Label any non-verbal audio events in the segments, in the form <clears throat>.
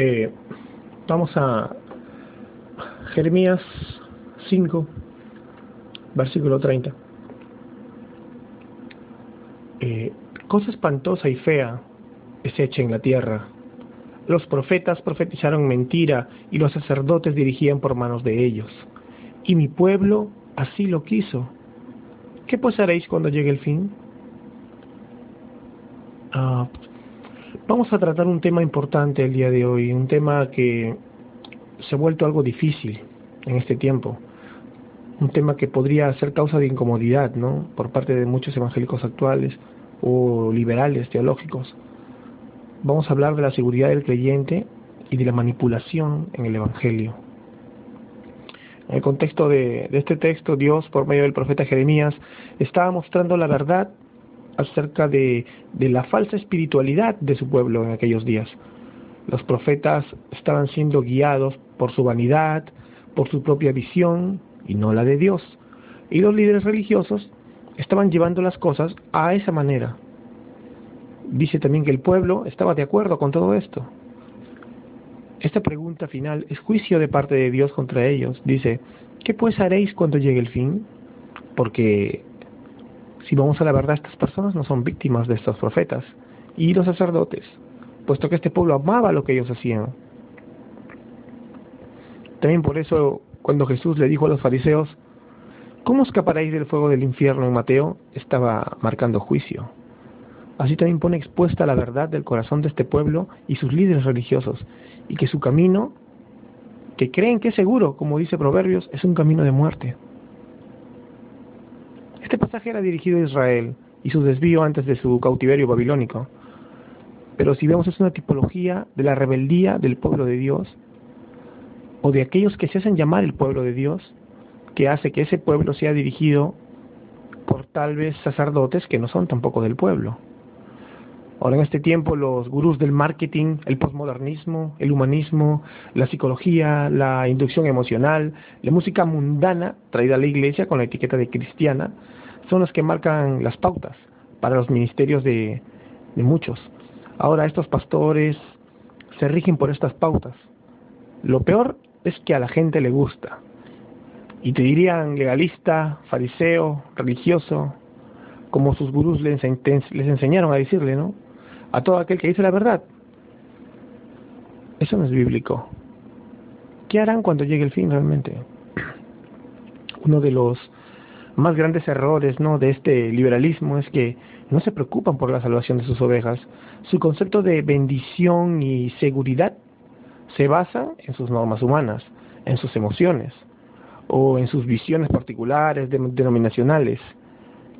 Eh, vamos a Jeremías 5, versículo 30. Eh, cosa espantosa y fea es hecha en la tierra. Los profetas profetizaron mentira y los sacerdotes dirigían por manos de ellos. Y mi pueblo así lo quiso. ¿Qué pues haréis cuando llegue el fin? Ah, vamos a tratar un tema importante el día de hoy, un tema que se ha vuelto algo difícil en este tiempo, un tema que podría ser causa de incomodidad, ¿no? Por parte de muchos evangélicos actuales o liberales teológicos. Vamos a hablar de la seguridad del creyente y de la manipulación en el Evangelio. En el contexto de, de este texto, Dios, por medio del profeta Jeremías, estaba mostrando la verdad acerca de, la falsa espiritualidad de su pueblo en aquellos días. Los profetas estaban siendo guiados por su vanidad, por su propia visión y no la de Dios. Y los líderes religiosos estaban llevando las cosas a esa manera. Dice también que el pueblo estaba de acuerdo con todo esto. Esta pregunta final es juicio de parte de Dios contra ellos. Dice, ¿qué pues haréis cuando llegue el fin? Porque si vamos a la verdad, estas personas no son víctimas de estos profetas y los sacerdotes, puesto que este pueblo amaba lo que ellos hacían. También por eso, cuando Jesús le dijo a los fariseos, ¿cómo escaparéis del fuego del infierno en Mateo? estaba marcando juicio. Así también pone expuesta la verdad del corazón de este pueblo y sus líderes religiosos, y que su camino, que creen que es seguro, como dice Proverbios, es un camino de muerte. Pasaje era dirigido a Israel y su desvío antes de su cautiverio babilónico. Pero si vemos es una tipología de la rebeldía del pueblo de Dios o de aquellos que se hacen llamar el pueblo de Dios, que hace que ese pueblo sea dirigido por tal vez sacerdotes que no son tampoco del pueblo. Ahora en este tiempo los gurús del marketing, el postmodernismo, el humanismo, la psicología, la inducción emocional, la música mundana traída a la iglesia con la etiqueta de cristiana, son los que marcan las pautas para los ministerios de, muchos. Ahora estos pastores se rigen por estas pautas. Lo peor es que a la gente le gusta. Y te dirían legalista, fariseo, religioso, como sus gurús les, les enseñaron a decirle, ¿no? A todo aquel que dice la verdad. Eso no es bíblico. ¿Qué harán cuando llegue el fin realmente? Uno de los más grandes errores ¿no? de este liberalismo es que no se preocupan por la salvación de sus ovejas. Su concepto de bendición y seguridad se basa en sus normas humanas, en sus emociones o en sus visiones particulares, denominacionales,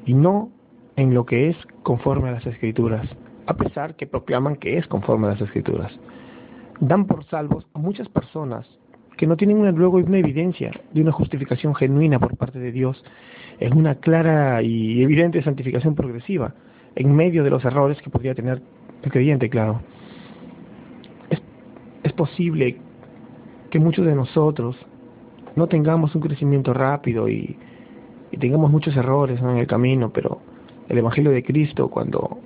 y no en lo que es conforme a las escrituras, a pesar que proclaman que es conforme a las escrituras. Dan por salvos a muchas personas que no tienen una, luego una evidencia de una justificación genuina por parte de Dios en una clara y evidente santificación progresiva, en medio de los errores que podría tener el creyente, claro. Es, es posible que muchos de nosotros no tengamos un crecimiento rápido y, y tengamos muchos errores en el camino, pero el Evangelio de Cristo, cuando,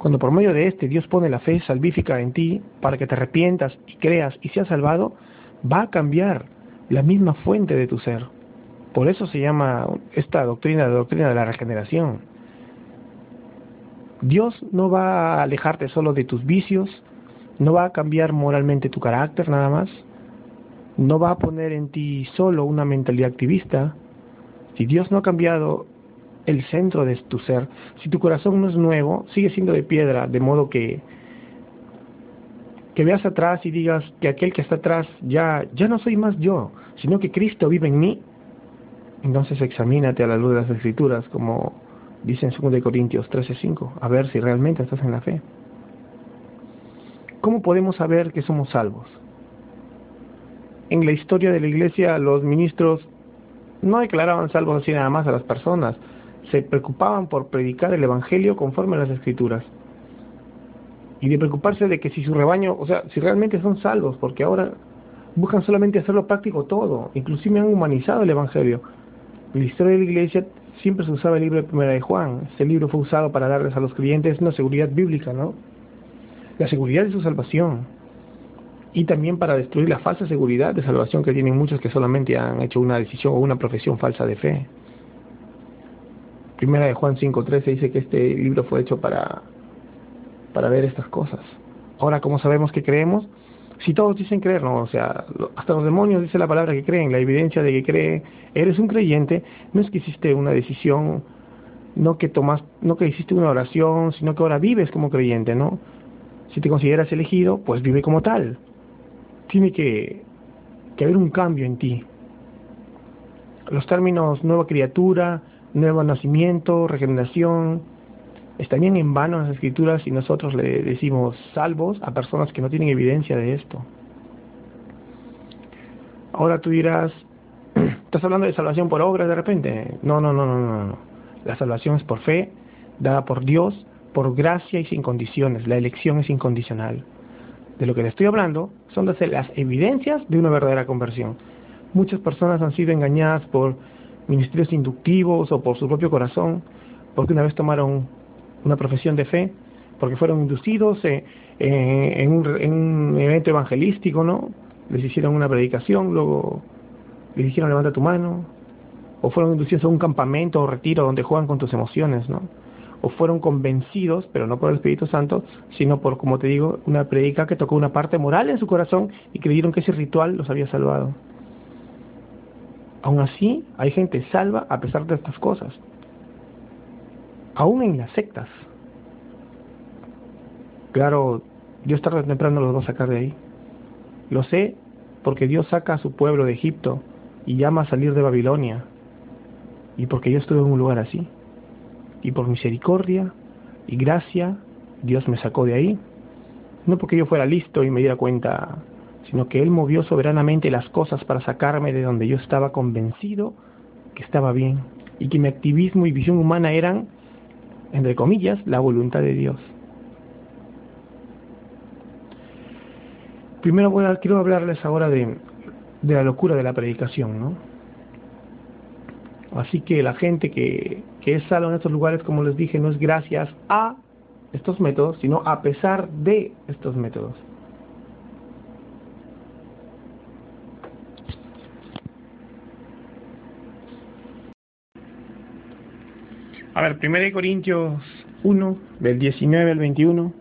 cuando por medio de este Dios pone la fe salvífica en ti para que te arrepientas y creas y seas salvado, va a cambiar la misma fuente de tu ser. Por eso se llama esta doctrina la doctrina de la regeneración. Dios no va a alejarte solo de tus vicios, no va a cambiar moralmente tu carácter nada más, no va a poner en ti solo una mentalidad activista. Si Dios no ha cambiado el centro de tu ser, si tu corazón no es nuevo, sigue siendo de piedra, de modo que que veas atrás y digas que aquel que está atrás ya ya no soy más yo, sino que Cristo vive en mí, entonces examínate a la luz de las escrituras, como dice en 2 Corintios 13:5, a ver si realmente estás en la fe. ¿Cómo podemos saber que somos salvos? En la historia de la iglesia los ministros no declaraban salvos así nada más a las personas, se preocupaban por predicar el Evangelio conforme a las escrituras. Y de preocuparse de que si su rebaño, o sea, si realmente son salvos, porque ahora buscan solamente hacerlo práctico todo, inclusive han humanizado el Evangelio. En la historia de la iglesia siempre se usaba el libro de Primera de Juan. Ese libro fue usado para darles a los creyentes una seguridad bíblica, ¿no? La seguridad de su salvación. y también para destruir la falsa seguridad de salvación que tienen muchos que solamente han hecho una decisión o una profesión falsa de fe. Primera de Juan 5.13 dice que este libro fue hecho para, para ver estas cosas. Ahora, ¿cómo sabemos que creemos? Si todos dicen creer, no, o sea, hasta los demonios dice la palabra que creen, la evidencia de que cree, eres un creyente, no es que hiciste una decisión, no que tomas, no que hiciste una oración, sino que ahora vives como creyente, ¿no? Si te consideras elegido, pues vive como tal. Tiene que, que haber un cambio en ti. Los términos nueva criatura, nuevo nacimiento, regeneración, estarían en vano las escrituras si nosotros le decimos salvos a personas que no tienen evidencia de esto. Ahora tú dirás, <clears throat> ¿estás hablando de salvación por obras de repente? No, no, no, no, no, no. La salvación es por fe, dada por Dios, por gracia y sin condiciones. La elección es incondicional. De lo que le estoy hablando son de las evidencias de una verdadera conversión. Muchas personas han sido engañadas por ministerios inductivos o por su propio corazón, porque una vez tomaron una profesión de fe, porque fueron inducidos eh, eh, en, un, evento evangelístico, ¿no? Les hicieron una predicación, luego les dijeron levanta tu mano, o fueron inducidos a un campamento o retiro donde juegan con tus emociones, ¿no? O fueron convencidos, pero no por el Espíritu Santo, sino por, como te digo, una predica que tocó una parte moral en su corazón y creyeron que ese ritual los había salvado. Aún así, hay gente salva a pesar de estas cosas. Aún en las sectas. Claro, Dios tarde o temprano los va a sacar de ahí. Lo sé porque Dios saca a su pueblo de Egipto y llama a salir de Babilonia. Y porque yo estuve en un lugar así. Y por misericordia y gracia, Dios me sacó de ahí. No porque yo fuera listo y me diera cuenta sino que Él movió soberanamente las cosas para sacarme de donde yo estaba convencido que estaba bien y que mi activismo y visión humana eran, entre comillas, la voluntad de Dios. Primero quiero hablarles ahora de, de la locura de la predicación, ¿no? Así que la gente que, que es salva en estos lugares, como les dije, no es gracias a estos métodos, sino a pesar de estos métodos. A ver, 1 Corintios 1, del 19 al 21.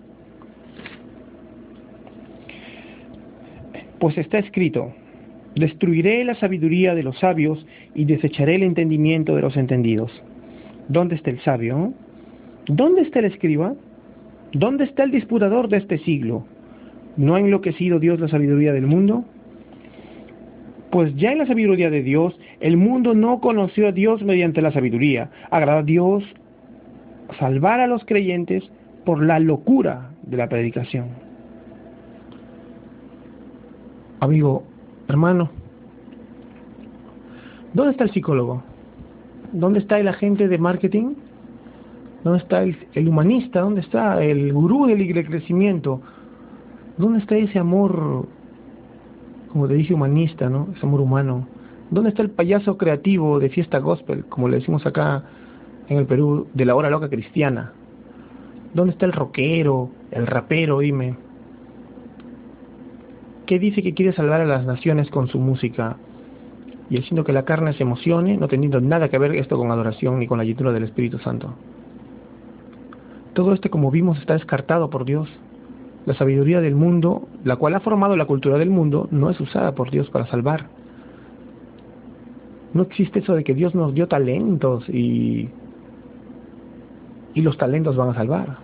Pues está escrito, destruiré la sabiduría de los sabios y desecharé el entendimiento de los entendidos. ¿Dónde está el sabio? ¿Dónde está el escriba? ¿Dónde está el disputador de este siglo? ¿No ha enloquecido Dios la sabiduría del mundo? Pues ya en la sabiduría de Dios, el mundo no conoció a Dios mediante la sabiduría. Agrada a Dios salvar a los creyentes por la locura de la predicación. Amigo, hermano, ¿dónde está el psicólogo? ¿Dónde está el agente de marketing? ¿Dónde está el, humanista? ¿Dónde está el gurú del crecimiento? ¿Dónde está ese amor como te dije, humanista, ¿no? Es amor humano. ¿Dónde está el payaso creativo de fiesta gospel, como le decimos acá en el Perú, de la hora loca cristiana? ¿Dónde está el rockero, el rapero, dime? ¿Qué dice que quiere salvar a las naciones con su música? Y haciendo que la carne se emocione, no teniendo nada que ver esto con adoración ni con la llenura del Espíritu Santo. Todo esto, como vimos, está descartado por Dios. La sabiduría del mundo, la cual ha formado la cultura del mundo, no es usada por Dios para salvar. No existe eso de que Dios nos dio talentos y, y los talentos van a salvar.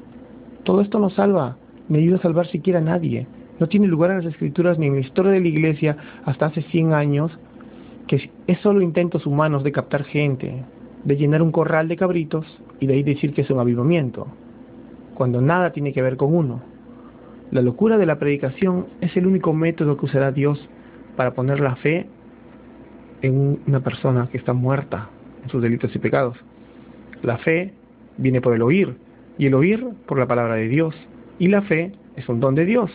Todo esto no salva, ni ayuda a salvar siquiera a nadie. No tiene lugar en las escrituras ni en la historia de la iglesia hasta hace 100 años que es solo intentos humanos de captar gente, de llenar un corral de cabritos y de ahí decir que es un avivamiento, cuando nada tiene que ver con uno. La locura de la predicación es el único método que usará Dios para poner la fe en una persona que está muerta en sus delitos y pecados. La fe viene por el oír y el oír por la palabra de Dios. Y la fe es un don de Dios.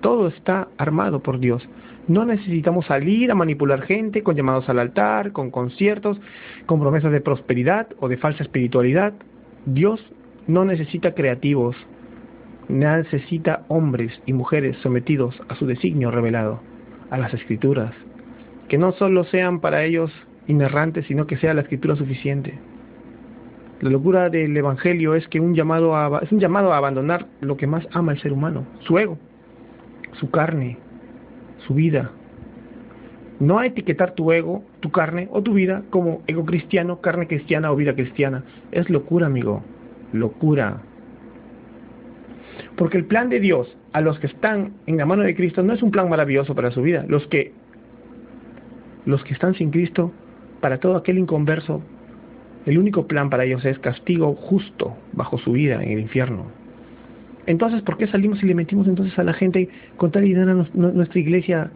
Todo está armado por Dios. No necesitamos salir a manipular gente con llamados al altar, con conciertos, con promesas de prosperidad o de falsa espiritualidad. Dios no necesita creativos, necesita hombres y mujeres sometidos a su designio revelado, a las escrituras, que no solo sean para ellos inerrantes, sino que sea la escritura suficiente. La locura del Evangelio es que un llamado a, es un llamado a abandonar lo que más ama el ser humano, su ego, su carne, su vida. No a etiquetar tu ego, tu carne o tu vida como ego cristiano, carne cristiana o vida cristiana. Es locura, amigo. Locura. Porque el plan de Dios a los que están en la mano de Cristo no es un plan maravilloso para su vida. Los que, los que están sin Cristo, para todo aquel inconverso, el único plan para ellos es castigo justo bajo su vida en el infierno. Entonces, ¿por qué salimos y le mentimos entonces a la gente con tal idea a nuestra iglesia?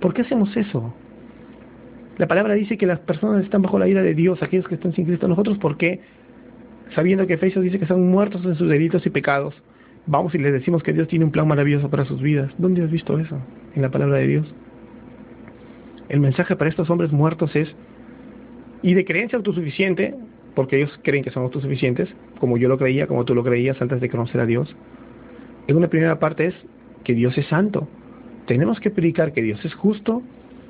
¿Por qué hacemos eso? La palabra dice que las personas están bajo la ira de Dios, aquellos que están sin Cristo. Nosotros, ¿por qué? Sabiendo que Efesios dice que están muertos en sus delitos y pecados, vamos y les decimos que Dios tiene un plan maravilloso para sus vidas. ¿Dónde has visto eso? En la palabra de Dios. El mensaje para estos hombres muertos es y de creencia autosuficiente, porque ellos creen que son autosuficientes, como yo lo creía, como tú lo creías antes de conocer a Dios. En una primera parte es que Dios es santo. Tenemos que predicar que Dios es justo,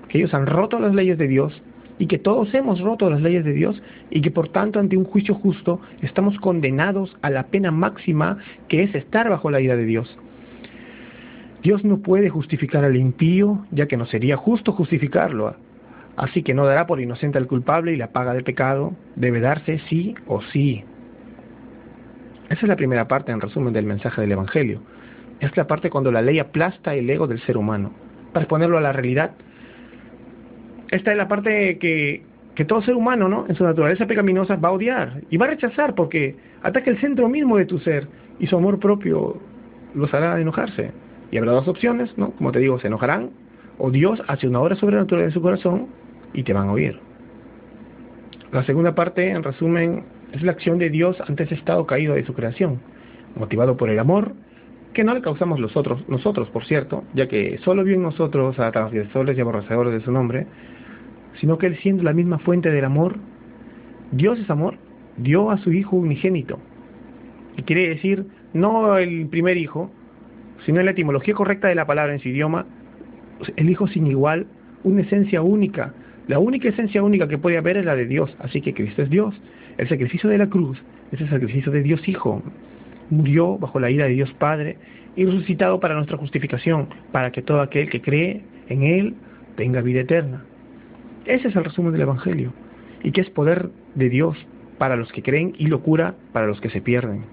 que ellos han roto las leyes de Dios y que todos hemos roto las leyes de Dios y que por tanto ante un juicio justo estamos condenados a la pena máxima que es estar bajo la ira de Dios. Dios no puede justificar al impío, ya que no sería justo justificarlo. Así que no dará por inocente al culpable y la paga del pecado debe darse sí o sí. Esa es la primera parte, en resumen, del mensaje del Evangelio. Es la parte cuando la ley aplasta el ego del ser humano. Para ponerlo a la realidad, esta es la parte que, todo ser humano, ¿no? En su naturaleza pecaminosa va a odiar y va a rechazar porque ataca el centro mismo de tu ser y su amor propio los hará enojarse. Y habrá dos opciones, ¿no? Como te digo, se enojarán o Dios hace una obra sobrenatural en su corazón y te van a oír. La segunda parte, en resumen, es la acción de Dios ante ese estado caído de su creación, motivado por el amor, que no le causamos nosotros, nosotros, por cierto, ya que solo vio en nosotros a transgresores y aborrecedores de su nombre, sino que Él siendo la misma fuente del amor, Dios es amor, dio a su Hijo unigénito. Y quiere decir, no el primer hijo, sino la etimología correcta de la palabra en su idioma, el Hijo sin igual, una esencia única. La única esencia única que puede haber es la de Dios, así que Cristo es Dios. El sacrificio de la cruz es el sacrificio de Dios Hijo. Murió bajo la ira de Dios Padre y resucitado para nuestra justificación, para que todo aquel que cree en Él tenga vida eterna. Ese es el resumen del Evangelio, y que es poder de Dios para los que creen y locura para los que se pierden.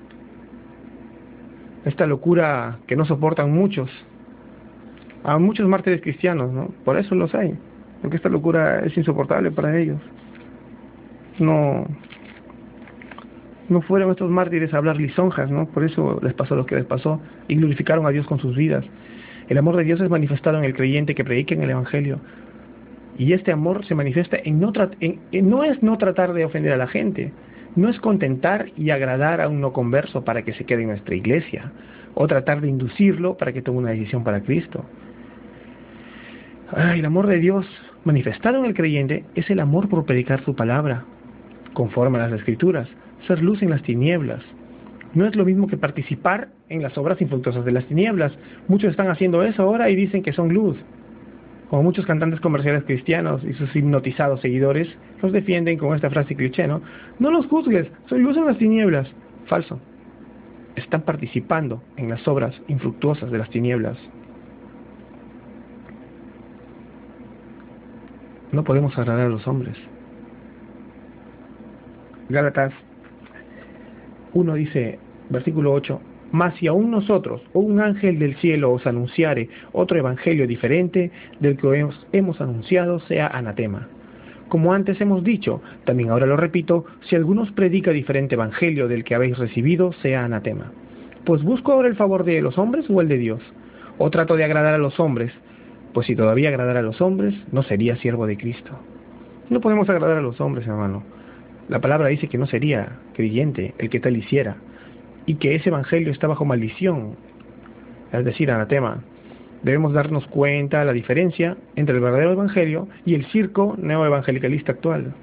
Esta locura que no soportan muchos, a muchos mártires cristianos, ¿no? Por eso los hay, porque esta locura es insoportable para ellos. No, no fueron estos mártires a hablar lisonjas, ¿no? Por eso les pasó lo que les pasó y glorificaron a Dios con sus vidas. El amor de Dios es manifestado en el creyente que predica en el Evangelio. Y este amor se manifiesta en no, en, no es no tratar de ofender a la gente, no es contentar y agradar a un no converso para que se quede en nuestra iglesia, o tratar de inducirlo para que tome una decisión para Cristo el amor de Dios manifestado en el creyente es el amor por predicar su palabra, conforme a las escrituras, ser luz en las tinieblas. No es lo mismo que participar en las obras infructuosas de las tinieblas. Muchos están haciendo eso ahora y dicen que son luz. Como muchos cantantes comerciales cristianos y sus hipnotizados seguidores los defienden con esta frase cliché, ¿no? No los juzgues, soy luz en las tinieblas. Falso. Están participando en las obras infructuosas de las tinieblas. No podemos agradar a los hombres. Gálatas 1 dice, versículo 8, mas si aún nosotros o un ángel del cielo os anunciare otro evangelio diferente del que hemos, hemos anunciado, sea anatema. Como antes hemos dicho, también ahora lo repito, si alguno os predica diferente evangelio del que habéis recibido, sea anatema. Pues busco ahora el favor de los hombres o el de Dios. O trato de agradar a los hombres, pues si todavía agradara a los hombres, no sería siervo de Cristo. No podemos agradar a los hombres, hermano. La palabra dice que no sería creyente el que tal hiciera, y que ese evangelio está bajo maldición, es decir, anatema. Debemos darnos cuenta de la diferencia entre el verdadero evangelio y el circo neoevangelicalista actual.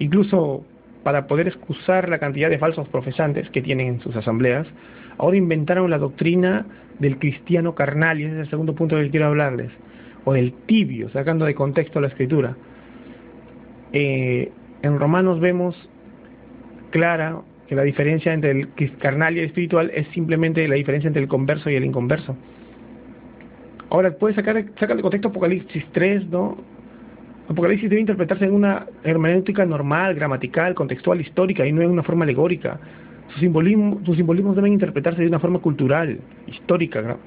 Incluso para poder excusar la cantidad de falsos profesantes que tienen en sus asambleas, Ahora inventaron la doctrina del cristiano carnal, y ese es el segundo punto que quiero hablarles, o del tibio, sacando de contexto la escritura. Eh, en Romanos vemos clara que la diferencia entre el carnal y el espiritual es simplemente la diferencia entre el converso y el inconverso. Ahora, puedes sacar, sacar de contexto Apocalipsis 3, ¿no? Apocalipsis debe interpretarse en una hermenéutica normal, gramatical, contextual, histórica, y no en una forma alegórica. Sus simbolismos, sus simbolismos deben interpretarse de una forma cultural, histórica,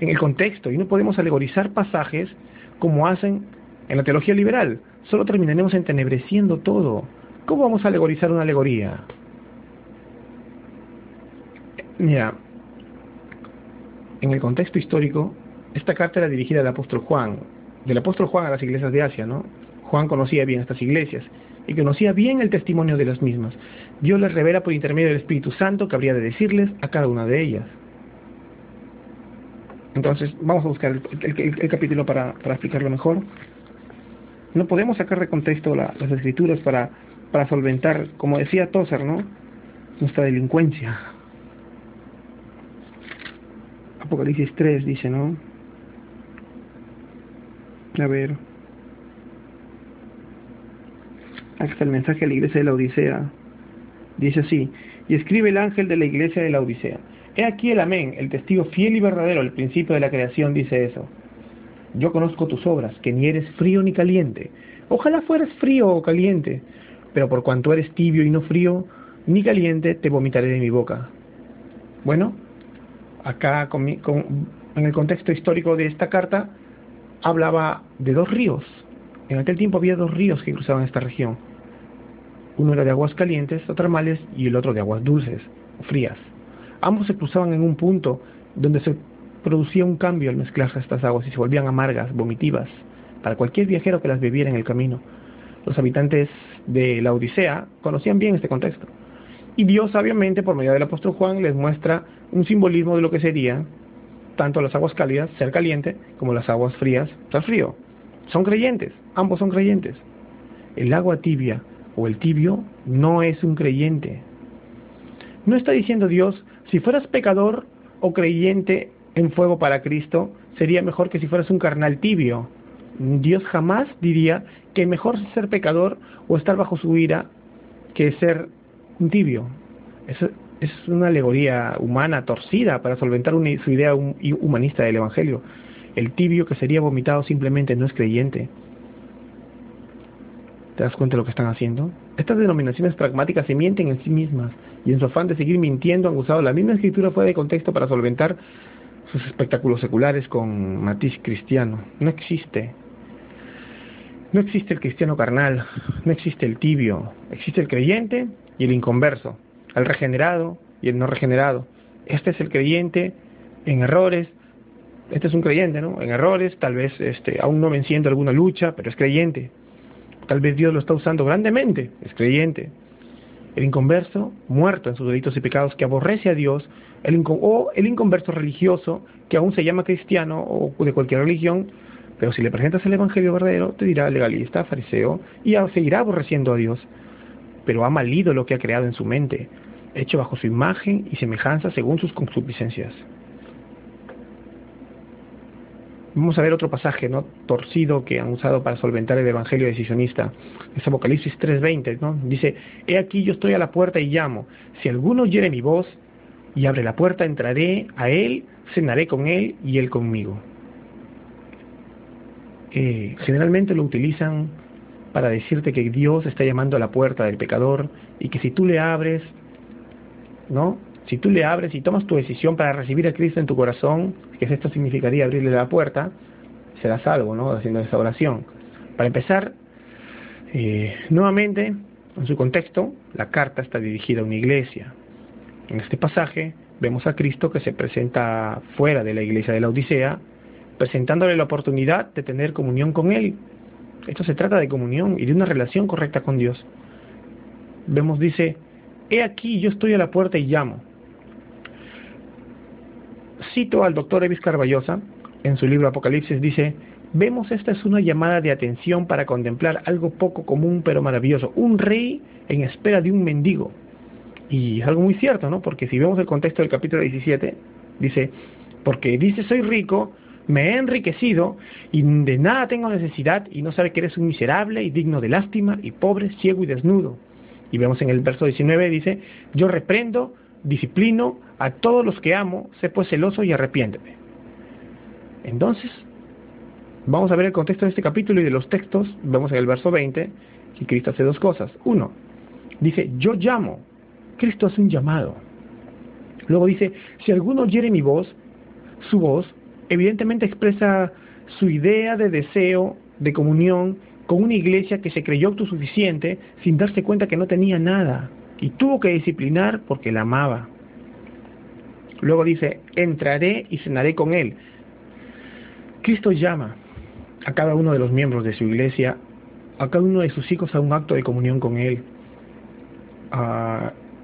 en el contexto, y no podemos alegorizar pasajes como hacen en la teología liberal. Solo terminaremos entenebreciendo todo. ¿Cómo vamos a alegorizar una alegoría? Mira, en el contexto histórico, esta carta era dirigida al apóstol Juan, del apóstol Juan a las iglesias de Asia, ¿no? Juan conocía bien estas iglesias y conocía bien el testimonio de las mismas. Dios les revela por intermedio del Espíritu Santo que habría de decirles a cada una de ellas. Entonces, vamos a buscar el, capítulo para, explicarlo mejor. No podemos sacar de contexto las escrituras para, para solventar, como decía Tozer, ¿no? Nuestra delincuencia. Apocalipsis 3 dice, ¿no? A ver. Está el mensaje a la iglesia de la Odisea. Dice así, y escribe el ángel de la iglesia de la Odisea. He aquí el amén, el testigo fiel y verdadero, el principio de la creación dice eso. Yo conozco tus obras, que ni eres frío ni caliente. Ojalá fueras frío o caliente, pero por cuanto eres tibio y no frío ni caliente, te vomitaré de mi boca. Bueno, acá en el contexto histórico de esta carta hablaba de dos ríos. En aquel tiempo había dos ríos que cruzaban esta región uno era de aguas calientes o termales y el otro de aguas dulces frías. Ambos se cruzaban en un punto donde se producía un cambio al mezclarse estas aguas y se volvían amargas, vomitivas, para cualquier viajero que las bebiera en el camino. Los habitantes de la Odisea conocían bien este contexto. Y Dios, sabiamente, por medio del apóstol Juan, les muestra un simbolismo de lo que sería tanto las aguas cálidas, ser caliente, como las aguas frías, ser frío. Son creyentes, ambos son creyentes. El agua tibia o el tibio no es un creyente. No está diciendo Dios, si fueras pecador o creyente en fuego para Cristo, sería mejor que si fueras un carnal tibio. Dios jamás diría que mejor ser pecador o estar bajo su ira que ser un tibio. Eso es una alegoría humana torcida para solventar su idea humanista del Evangelio. El tibio que sería vomitado simplemente no es creyente. ¿Te das cuenta de lo que están haciendo? Estas denominaciones pragmáticas se mienten en sí mismas y en su afán de seguir mintiendo han usado la misma escritura fuera de contexto para solventar sus espectáculos seculares con matiz cristiano. No existe. No existe el cristiano carnal, no existe el tibio, existe el creyente y el inconverso, el regenerado y el no regenerado. Este es el creyente en errores, este es un creyente, ¿no? En errores, tal vez este, aún no venciendo alguna lucha, pero es creyente. Tal vez Dios lo está usando grandemente, es creyente. El inconverso, muerto en sus delitos y pecados, que aborrece a Dios, el o el inconverso religioso, que aún se llama cristiano o de cualquier religión, pero si le presentas el Evangelio verdadero, te dirá legalista, fariseo, y seguirá aborreciendo a Dios. Pero ha malido lo que ha creado en su mente, hecho bajo su imagen y semejanza según sus concupiscencias. Vamos a ver otro pasaje no torcido que han usado para solventar el evangelio decisionista. Es Apocalipsis 3:20, ¿no? Dice, "He aquí yo estoy a la puerta y llamo. Si alguno oyere mi voz y abre la puerta, entraré a él, cenaré con él y él conmigo." Eh, generalmente lo utilizan para decirte que Dios está llamando a la puerta del pecador y que si tú le abres, ¿no? Si tú le abres y tomas tu decisión para recibir a Cristo en tu corazón, que esto significaría abrirle la puerta, serás salvo, ¿no? Haciendo esa oración. Para empezar, eh, nuevamente, en su contexto, la carta está dirigida a una iglesia. En este pasaje vemos a Cristo que se presenta fuera de la iglesia de la Odisea, presentándole la oportunidad de tener comunión con Él. Esto se trata de comunión y de una relación correcta con Dios. Vemos, dice, he aquí yo estoy a la puerta y llamo cito al doctor Evis Carballosa, en su libro Apocalipsis, dice, vemos esta es una llamada de atención para contemplar algo poco común pero maravilloso, un rey en espera de un mendigo. Y es algo muy cierto, ¿no? Porque si vemos el contexto del capítulo 17, dice, porque dice soy rico, me he enriquecido y de nada tengo necesidad y no sabe que eres un miserable y digno de lástima y pobre, ciego y desnudo. Y vemos en el verso 19, dice, yo reprendo, disciplino a todos los que amo, sé pues celoso y arrepiénteme. Entonces, vamos a ver el contexto de este capítulo y de los textos, vemos en el verso 20 que Cristo hace dos cosas. Uno, dice, yo llamo, Cristo hace un llamado. Luego dice, si alguno oyere mi voz, su voz, evidentemente expresa su idea de deseo, de comunión con una iglesia que se creyó autosuficiente sin darse cuenta que no tenía nada y tuvo que disciplinar porque la amaba. Luego dice, entraré y cenaré con él. Cristo llama a cada uno de los miembros de su iglesia, a cada uno de sus hijos a un acto de comunión con él.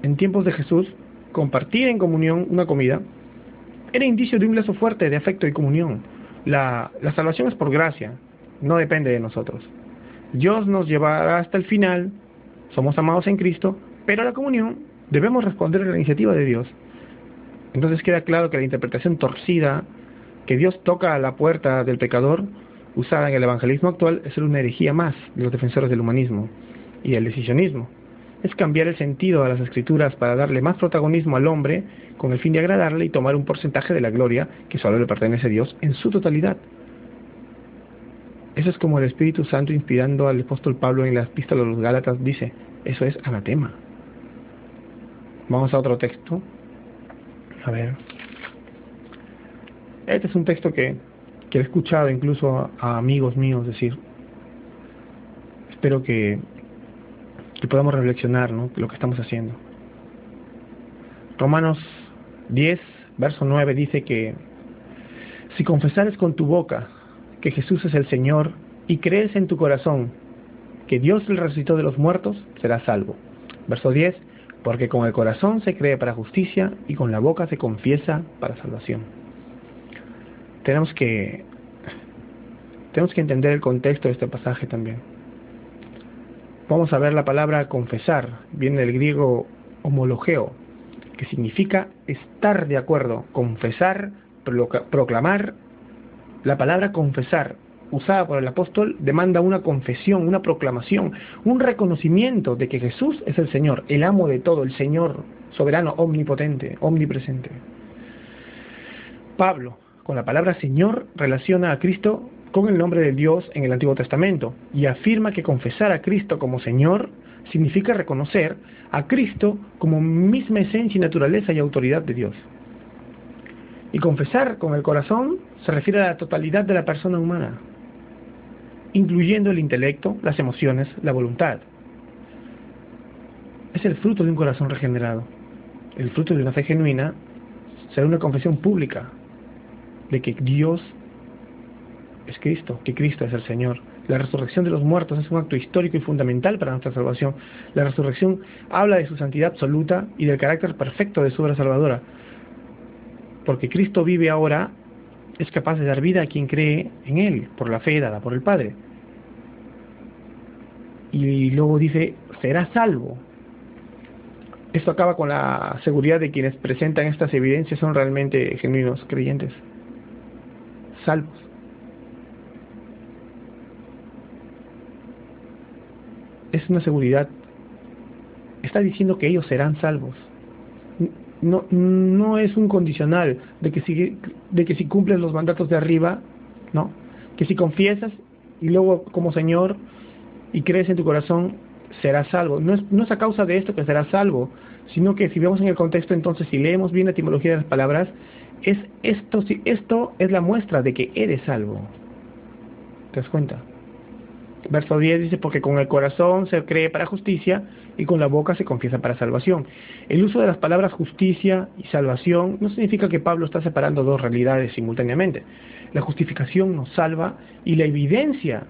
en tiempos de Jesús, compartir en comunión una comida era indicio de un lazo fuerte de afecto y comunión. La, salvación es por gracia, no depende de nosotros. Dios nos llevará hasta el final, somos amados en Cristo, pero la comunión debemos responder a la iniciativa de Dios. Entonces queda claro que la interpretación torcida, que Dios toca a la puerta del pecador, usada en el evangelismo actual, es una herejía más de los defensores del humanismo y el decisionismo es cambiar el sentido a las escrituras para darle más protagonismo al hombre con el fin de agradarle y tomar un porcentaje de la gloria que solo le pertenece a Dios en su totalidad. Eso es como el Espíritu Santo inspirando al apóstol Pablo en la epístola de los Gálatas dice, eso es anatema. Vamos a otro texto. A ver. Este es un texto que, que he escuchado incluso a amigos míos decir, espero que que podamos reflexionar ¿no? lo que estamos haciendo. Romanos 10, verso 9 dice que si confesares con tu boca que Jesús es el Señor y crees en tu corazón que Dios le resucitó de los muertos, serás salvo. Verso 10, porque con el corazón se cree para justicia y con la boca se confiesa para salvación. Tenemos que tenemos que entender el contexto de este pasaje también. Vamos a ver la palabra confesar, viene del griego homologeo, que significa estar de acuerdo, confesar, proclamar. La palabra confesar, usada por el apóstol, demanda una confesión, una proclamación, un reconocimiento de que Jesús es el Señor, el amo de todo, el Señor soberano, omnipotente, omnipresente. Pablo, con la palabra Señor, relaciona a Cristo con el nombre de Dios en el Antiguo Testamento y afirma que confesar a Cristo como Señor significa reconocer a Cristo como misma esencia y naturaleza y autoridad de Dios. Y confesar con el corazón se refiere a la totalidad de la persona humana, incluyendo el intelecto, las emociones, la voluntad. Es el fruto de un corazón regenerado. El fruto de una fe genuina será una confesión pública de que Dios es Cristo, que Cristo es el Señor. La resurrección de los muertos es un acto histórico y fundamental para nuestra salvación. La resurrección habla de su santidad absoluta y del carácter perfecto de su obra salvadora. Porque Cristo vive ahora, es capaz de dar vida a quien cree en Él, por la fe dada por el Padre. Y luego dice, será salvo. Esto acaba con la seguridad de quienes presentan estas evidencias son realmente genuinos creyentes. Salvos. Es una seguridad. Está diciendo que ellos serán salvos. No, no es un condicional de que, si, de que si cumples los mandatos de arriba, no. Que si confiesas y luego como Señor y crees en tu corazón, serás salvo. No es, no es a causa de esto que serás salvo, sino que si vemos en el contexto entonces, si leemos bien la etimología de las palabras, es esto, esto es la muestra de que eres salvo. ¿Te das cuenta? Verso 10 dice, porque con el corazón se cree para justicia y con la boca se confiesa para salvación. El uso de las palabras justicia y salvación no significa que Pablo está separando dos realidades simultáneamente. La justificación nos salva y la evidencia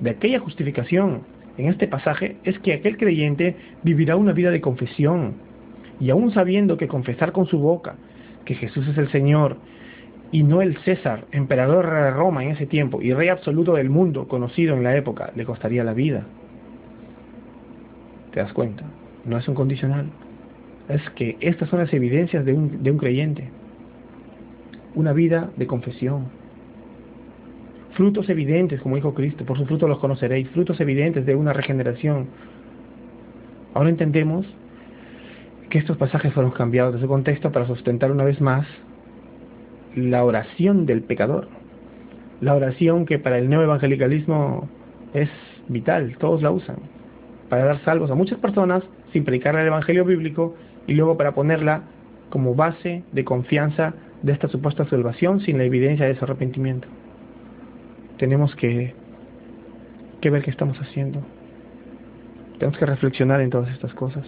de aquella justificación en este pasaje es que aquel creyente vivirá una vida de confesión y aún sabiendo que confesar con su boca que Jesús es el Señor y no el César, emperador de Roma en ese tiempo y rey absoluto del mundo conocido en la época, le costaría la vida. ¿Te das cuenta? no es un condicional. Es que estas son las evidencias de un, de un creyente. Una vida de confesión. Frutos evidentes, como dijo Cristo, por su fruto los conoceréis, frutos evidentes de una regeneración. Ahora entendemos que estos pasajes fueron cambiados de su contexto para sustentar una vez más la oración del pecador. La oración que para el neoevangelicalismo es vital, todos la usan, para dar salvos a muchas personas sin predicar el evangelio bíblico y luego para ponerla como base de confianza de esta supuesta salvación sin la evidencia de ese arrepentimiento. Tenemos que, que ver qué estamos haciendo. Tenemos que reflexionar en todas estas cosas.